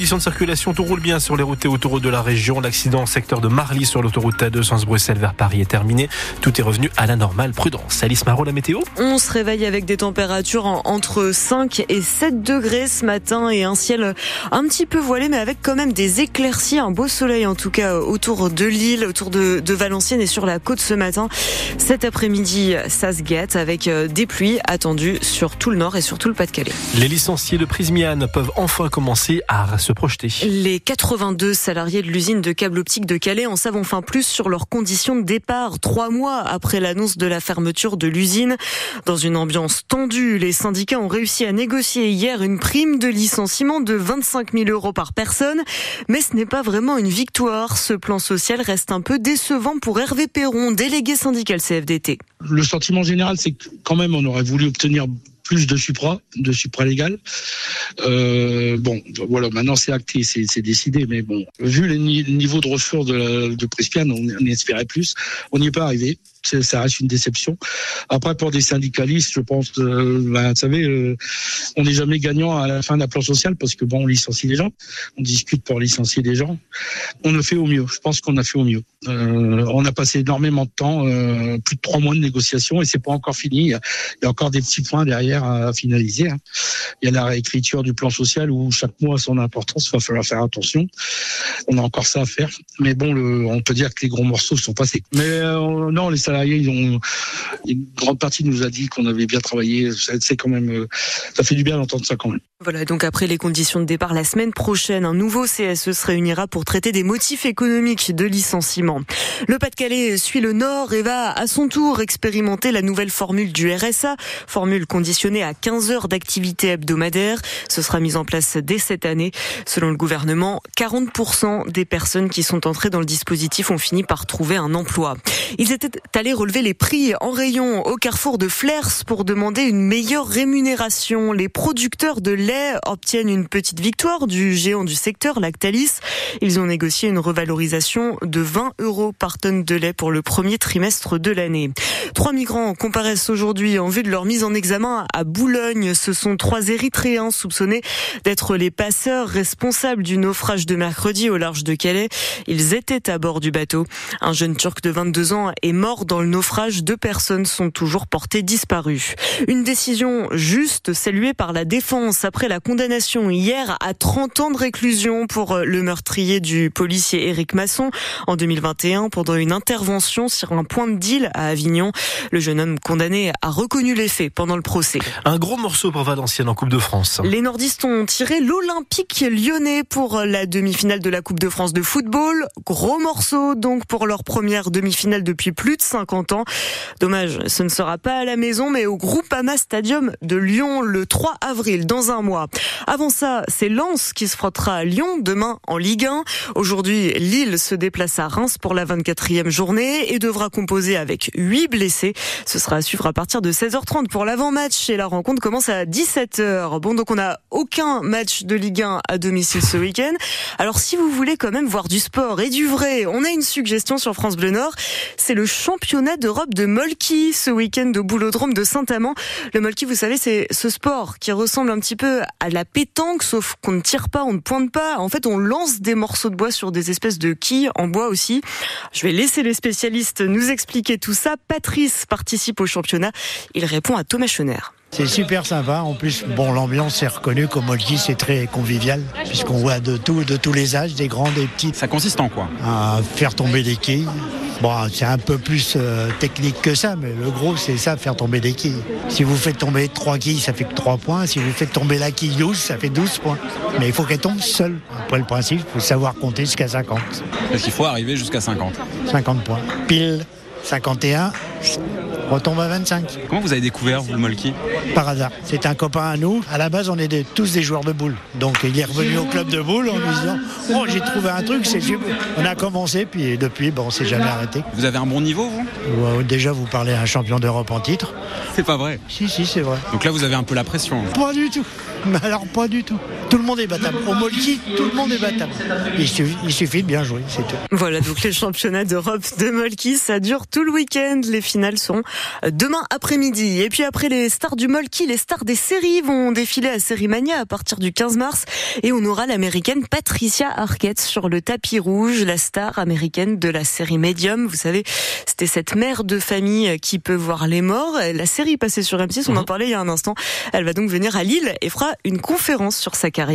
conditions de circulation, tout roule bien sur les routes et autoroutes de la région. L'accident au secteur de Marly sur l'autoroute A2 sens Bruxelles vers Paris est terminé. Tout est revenu à la normale. Prudence. Alice Marot, la météo On se réveille avec des températures entre 5 et 7 degrés ce matin et un ciel un petit peu voilé, mais avec quand même des éclaircies, un beau soleil en tout cas autour de l'île, autour de, de Valenciennes et sur la côte ce matin. Cet après-midi, ça se gâte avec euh, des pluies attendues sur tout le nord et sur tout le Pas-de-Calais. Les licenciés de Prismian peuvent enfin commencer à se projeter. Les 82 salariés de l'usine de câbles optiques de Calais en savent enfin plus sur leurs conditions de départ. Trois mois après l'annonce de la fermeture de l'usine. Dans une ambiance tendue, les syndicats ont réussi à négocier hier une prime de licenciement de 25 000 euros par personne. Mais ce n'est pas vraiment une victoire. Ce plan social reste un peu décevant pour Hervé Perron, délégué syndical CFDT. Le sentiment général, c'est que quand même on aurait voulu obtenir plus de supra, de supralégal. Euh, bon, voilà, maintenant c'est acté, c'est décidé, mais bon, vu le niveau de ressources de, de Prespian, on, on espérait plus. On n'y est pas arrivé ça reste une déception. Après, pour des syndicalistes, je pense, euh, ben, vous savez, euh, on n'est jamais gagnant à la fin d'un plan social parce que bon, on licencie les gens, on discute pour licencier des gens. On a fait au mieux. Je pense qu'on a fait au mieux. Euh, on a passé énormément de temps, plus de trois mois de négociation et c'est pas encore fini. Il y, a, encore des petits points derrière à finaliser. Hein. Il y a la réécriture du plan social où chaque mois a son importance. Il va falloir faire attention. On a encore ça à faire. Mais bon, on peut dire que les gros morceaux sont passés. Mais non, les salariés, ils une grande partie nous a dit qu'on avait bien travaillé. C'est quand même, euh, ça fait du bien d'entendre ça quand même. Voilà, donc après les conditions de départ la semaine prochaine, un nouveau CSE se réunira pour traiter des motifs économiques de licenciement. Le Pas-de-Calais suit le Nord et va à son tour expérimenter la nouvelle formule du RSA, formule conditionnée à 15 heures d'activité hebdomadaire. Ce sera mis en place dès cette année. Selon le gouvernement, 40% des personnes qui sont entrées dans le dispositif ont fini par trouver un emploi. Ils étaient allés relever les prix en rayon au carrefour de Flers pour demander une meilleure rémunération. Les producteurs de lait obtiennent une petite victoire du géant du secteur, Lactalis. Ils ont négocié une revalorisation de 20 euros par tonne de lait pour le premier trimestre de l'année. Trois migrants comparaissent aujourd'hui en vue de leur mise en examen à Boulogne. Ce sont trois Érythréens soupçonnés d'être les passeurs responsables du naufrage de mercredi au large de Calais. Ils étaient à bord du bateau. Un jeune Turc de 22 ans est mort dans le naufrage. Deux personnes sont toujours portées disparues. Une décision juste saluée par la défense après la condamnation hier à 30 ans de réclusion pour le meurtrier du policier Éric Masson en 2021 pendant une intervention sur un point de deal à Avignon. Le jeune homme condamné a reconnu les faits pendant le procès. Un gros morceau pour Valenciennes en Coupe de France. Les nordistes ont tiré l'Olympique lyonnais pour la demi-finale de la Coupe de France de football. Gros morceau donc pour leur première demi-finale depuis plus de 50 ans. Dommage, ce ne sera pas à la maison mais au Groupama Stadium de Lyon le 3 avril dans un mois. Avant ça, c'est Lens qui se frottera à Lyon demain en Ligue 1. Aujourd'hui, Lille se déplace à Reims pour la 24e journée et devra composer avec 8 blessés. Ce sera à suivre à partir de 16h30 pour l'avant-match et la rencontre commence à 17h. Bon, donc on n'a aucun match de Ligue 1 à domicile ce week-end. Alors si vous voulez quand même voir du sport et du vrai, on a une suggestion sur France Bleu Nord. C'est le championnat d'Europe de Molki ce week-end au boulodrome de Saint-Amand. Le Molki, vous savez, c'est ce sport qui ressemble un petit peu à la pétanque, sauf qu'on ne tire pas, on ne pointe pas. En fait, on lance des morceaux de bois sur des espèces de quilles en bois aussi. Je vais laisser les spécialistes nous expliquer tout ça. Patrice participe au championnat. Il répond à Thomas Schoner. C'est super sympa. En plus, bon, l'ambiance est reconnue comme Molki, c'est très convivial, puisqu'on voit de tout, de tous les âges, des grands, des petits. Ça consiste en quoi? À faire tomber des quilles. Bon, c'est un peu plus euh, technique que ça, mais le gros, c'est ça, faire tomber des quilles. Si vous faites tomber trois quilles, ça fait que 3 points. Si vous faites tomber la quille 12, ça fait 12 points. Mais il faut qu'elle tombe seule. Après, le principe, il faut savoir compter jusqu'à 50. Est-ce qu'il faut arriver jusqu'à 50 50 points. Pile 51, retombe à 25. Comment vous avez découvert, vous, le Molki Par hasard. C'est un copain à nous. À la base, on est tous des joueurs de boules. Donc, il est revenu au club de boules en nous disant Oh, j'ai trouvé un truc, c'est. On a commencé, puis depuis, bon, on s'est jamais arrêté. Vous avez un bon niveau, vous Déjà, vous parlez à un champion d'Europe en titre. C'est pas vrai. Si, si, c'est vrai. Donc là, vous avez un peu la pression. Pas du tout. Mais alors, pas du tout. Tout le monde est battable. Au Molki, tout le monde est battable. Il suffit, il suffit de bien jouer, c'est tout. Voilà, donc les championnats d'Europe de Molki, ça dure tout le week-end. Les finales sont demain après-midi. Et puis après les stars du Molki, les stars des séries vont défiler à Sérimania à partir du 15 mars et on aura l'américaine Patricia Arquette sur le tapis rouge, la star américaine de la série Medium. Vous savez, c'était cette mère de famille qui peut voir les morts. La série passée sur M6, on en parlait il y a un instant. Elle va donc venir à Lille et fera une conférence sur sa carrière.